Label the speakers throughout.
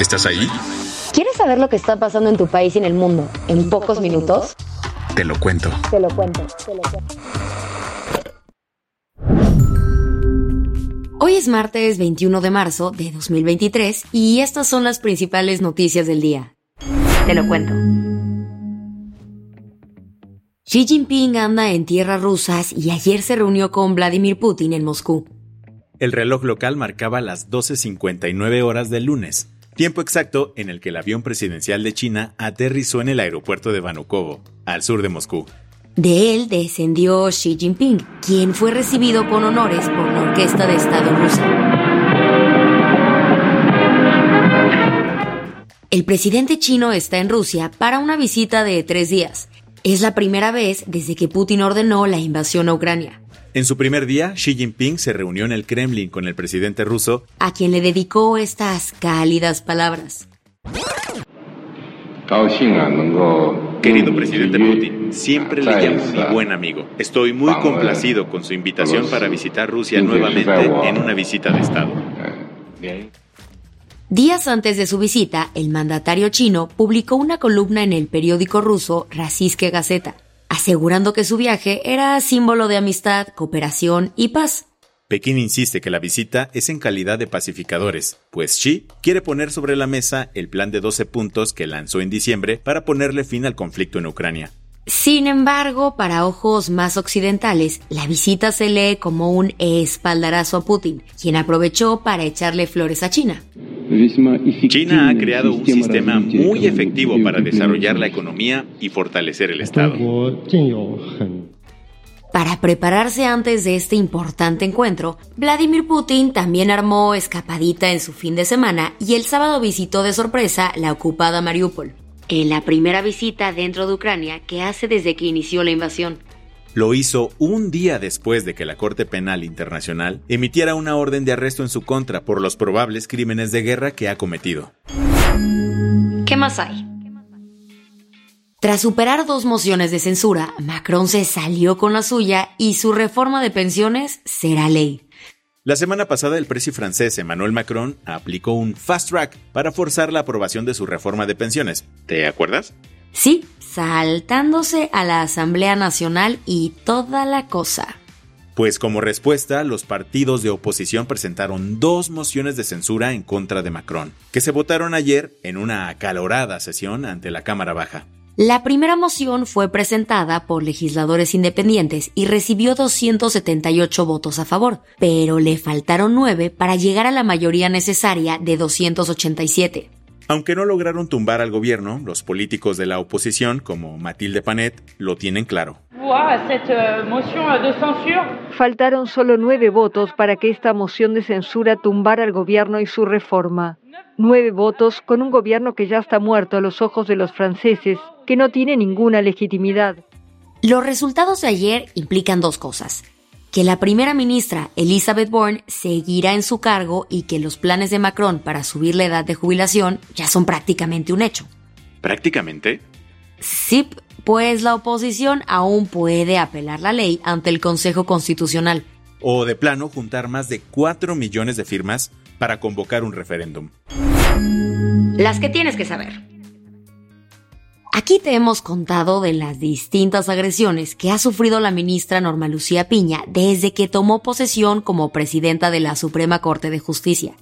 Speaker 1: ¿Estás ahí?
Speaker 2: ¿Quieres saber lo que está pasando en tu país y en el mundo en, pocos, minutos?
Speaker 1: Te lo cuento.
Speaker 2: Te lo cuento, te lo cuento.
Speaker 3: Hoy es martes 21 de marzo de 2023 y estas son las principales noticias del día. Te lo cuento. Xi Jinping anda en tierras rusas y ayer se reunió con Vladimir Putin en Moscú.
Speaker 4: El reloj local marcaba las 12.59 horas del lunes, tiempo exacto en el que el avión presidencial de China aterrizó en el aeropuerto de Vanukovo, al sur de Moscú.
Speaker 3: De él descendió Xi Jinping, quien fue recibido con honores por la Orquesta de Estado rusa. El presidente chino está en Rusia para una visita de tres días. Es la primera vez desde que Putin ordenó la invasión a Ucrania,
Speaker 4: en su primer día, Xi Jinping se reunió en el Kremlin con el presidente ruso,
Speaker 3: a quien le dedicó estas cálidas palabras.
Speaker 4: Querido presidente Putin, siempre le llamo mi buen amigo. Estoy muy complacido con su invitación para visitar Rusia nuevamente en una visita de Estado.
Speaker 3: Días antes de su visita, el mandatario chino publicó una columna en el periódico ruso Rasisque Gazeta, asegurando que su viaje era símbolo de amistad, cooperación y paz.
Speaker 4: Pekín insiste que la visita es en calidad de pacificadores, pues Xi quiere poner sobre la mesa el plan de 12 puntos que lanzó en diciembre para ponerle fin al conflicto en Ucrania.
Speaker 3: Sin embargo, para ojos más occidentales, la visita se lee como un espaldarazo a Putin, quien aprovechó para echarle flores a China.
Speaker 4: China ha creado un sistema muy efectivo para desarrollar la economía y fortalecer el Estado.
Speaker 3: Para prepararse antes de este importante encuentro, Vladimir Putin también armó escapadita en su fin de semana y el sábado visitó de sorpresa la ocupada Mariupol, en la primera visita dentro de Ucrania que hace desde que inició la invasión.
Speaker 4: Lo hizo un día después de que la Corte Penal Internacional emitiera una orden de arresto en su contra por los probables crímenes de guerra que ha cometido.
Speaker 3: ¿Qué más hay? Tras superar dos mociones de censura, Macron se salió con la suya y su reforma de pensiones será ley.
Speaker 4: La semana pasada el presi francés Emmanuel Macron aplicó un fast track para forzar la aprobación de su reforma de pensiones. ¿Te acuerdas?
Speaker 3: Sí, saltándose a la Asamblea Nacional y toda la cosa.
Speaker 4: Pues como respuesta, los partidos de oposición presentaron dos mociones de censura en contra de Macron, que se votaron ayer en una acalorada sesión ante la Cámara Baja.
Speaker 3: La primera moción fue presentada por legisladores independientes y recibió 278 votos a favor, pero le faltaron 9 para llegar a la mayoría necesaria de 287.
Speaker 4: Aunque no lograron tumbar al gobierno, los políticos de la oposición, como Matilde Panet, lo tienen claro.
Speaker 5: Faltaron solo nueve votos para que esta moción de censura tumbara al gobierno y su reforma. Nueve votos con un gobierno que ya está muerto a los ojos de los franceses, que no tiene ninguna legitimidad.
Speaker 3: Los resultados de ayer implican dos cosas. Que la primera ministra, Elizabeth Bourne, seguirá en su cargo y que los planes de Macron para subir la edad de jubilación ya son prácticamente un hecho.
Speaker 4: ¿Prácticamente?
Speaker 3: Sí, pues la oposición aún puede apelar la ley ante el Consejo Constitucional.
Speaker 4: O de plano juntar más de 4 millones de firmas para convocar un referéndum.
Speaker 3: Las que tienes que saber. Aquí te hemos contado de las distintas agresiones que ha sufrido la ministra Norma Lucía Piña desde que tomó posesión como presidenta de la Suprema Corte de Justicia.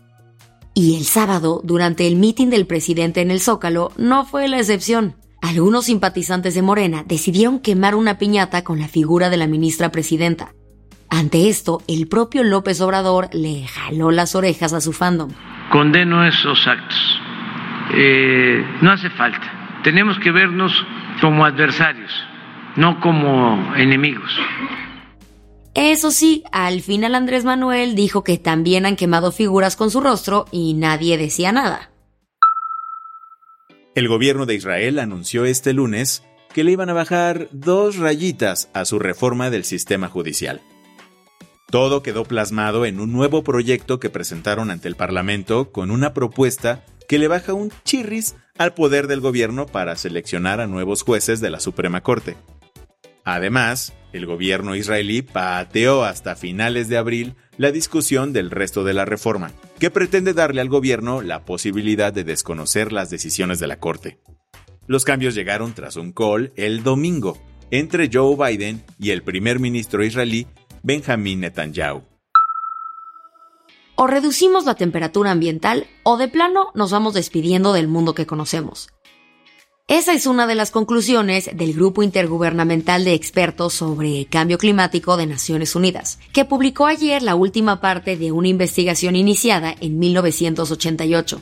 Speaker 3: Y el sábado, durante el mitin del presidente en el Zócalo, no fue la excepción. Algunos simpatizantes de Morena decidieron quemar una piñata con la figura de la ministra presidenta. Ante esto, el propio López Obrador le jaló las orejas a su fandom.
Speaker 6: Condeno esos actos. Eh, no hace falta. Tenemos que vernos como adversarios no como enemigos.
Speaker 3: Eso sí, al final Andrés Manuel dijo que también han quemado figuras con su rostro y nadie decía nada.
Speaker 4: El gobierno de Israel anunció este lunes que le iban a bajar dos rayitas a su reforma del sistema judicial. Todo quedó plasmado en un nuevo proyecto que presentaron ante el Parlamento con una propuesta que le baja un chirris al poder del gobierno para seleccionar a nuevos jueces de la Suprema Corte. Además, el gobierno israelí pateó hasta finales de abril la discusión del resto de la reforma, que pretende darle al gobierno la posibilidad de desconocer las decisiones de la Corte. Los cambios llegaron tras un call el domingo entre Joe Biden y el primer ministro israelí Benjamin Netanyahu.
Speaker 3: O reducimos la temperatura ambiental o de plano nos vamos despidiendo del mundo que conocemos. Esa es una de las conclusiones del Grupo Intergubernamental de Expertos sobre Cambio Climático de Naciones Unidas, que publicó ayer la última parte de una investigación iniciada en 1988.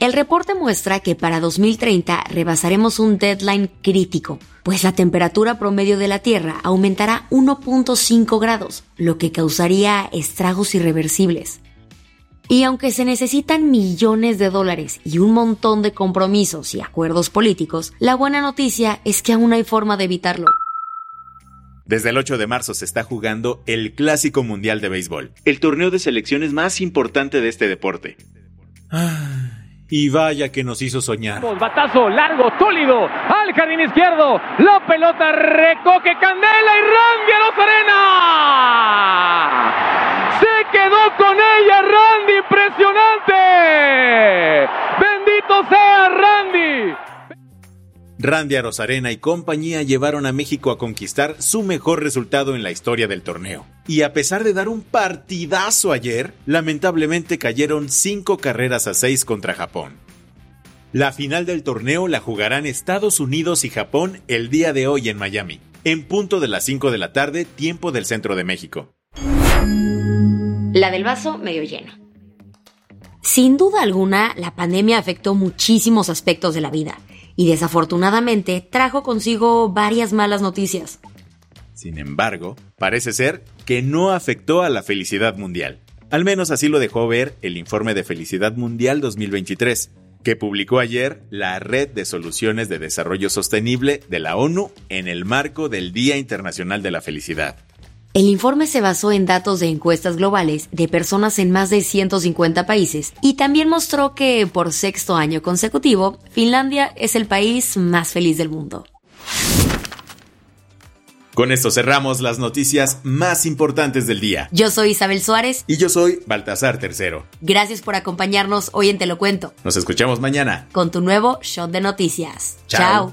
Speaker 3: El reporte muestra que para 2030 rebasaremos un deadline crítico, pues la temperatura promedio de la Tierra aumentará 1.5 grados, lo que causaría estragos irreversibles. Y aunque se necesitan millones de dólares y un montón de compromisos y acuerdos políticos, la buena noticia es que aún hay forma de evitarlo.
Speaker 4: Desde el 8 de marzo se está jugando el Clásico Mundial de Béisbol, el torneo de selecciones más importante de este deporte. Y vaya que nos hizo soñar.
Speaker 1: Batazo largo, sólido, al jardín izquierdo. La pelota recoge Candela y Randy Arena quedó con ella Randy, impresionante. Bendito sea Randy.
Speaker 4: Randy Arozarena y compañía llevaron a México a conquistar su mejor resultado en la historia del torneo. Y a pesar de dar un partidazo ayer, lamentablemente cayeron 5 carreras a 6 contra Japón. La final del torneo la jugarán Estados Unidos y Japón el día de hoy en Miami, en punto de las 5 de la tarde, tiempo del centro de México
Speaker 3: la del vaso medio lleno. Sin duda alguna, la pandemia afectó muchísimos aspectos de la vida y desafortunadamente trajo consigo varias malas noticias.
Speaker 4: Sin embargo, parece ser que no afectó a la felicidad mundial. Al menos así lo dejó ver el informe de Felicidad Mundial 2023, que publicó ayer la Red de Soluciones de Desarrollo Sostenible de la ONU en el marco del Día Internacional de la Felicidad.
Speaker 3: El informe se basó en datos de encuestas globales de personas en más de 150 países y también mostró que, por sexto año consecutivo, Finlandia es el país más feliz del mundo.
Speaker 4: Con esto cerramos las noticias más importantes del día.
Speaker 3: Yo soy Isabel Suárez.
Speaker 4: Y yo soy Baltasar Tercero.
Speaker 3: Gracias por acompañarnos hoy en Te lo cuento.
Speaker 4: Nos escuchamos mañana.
Speaker 3: Con tu nuevo shot de noticias. Chao.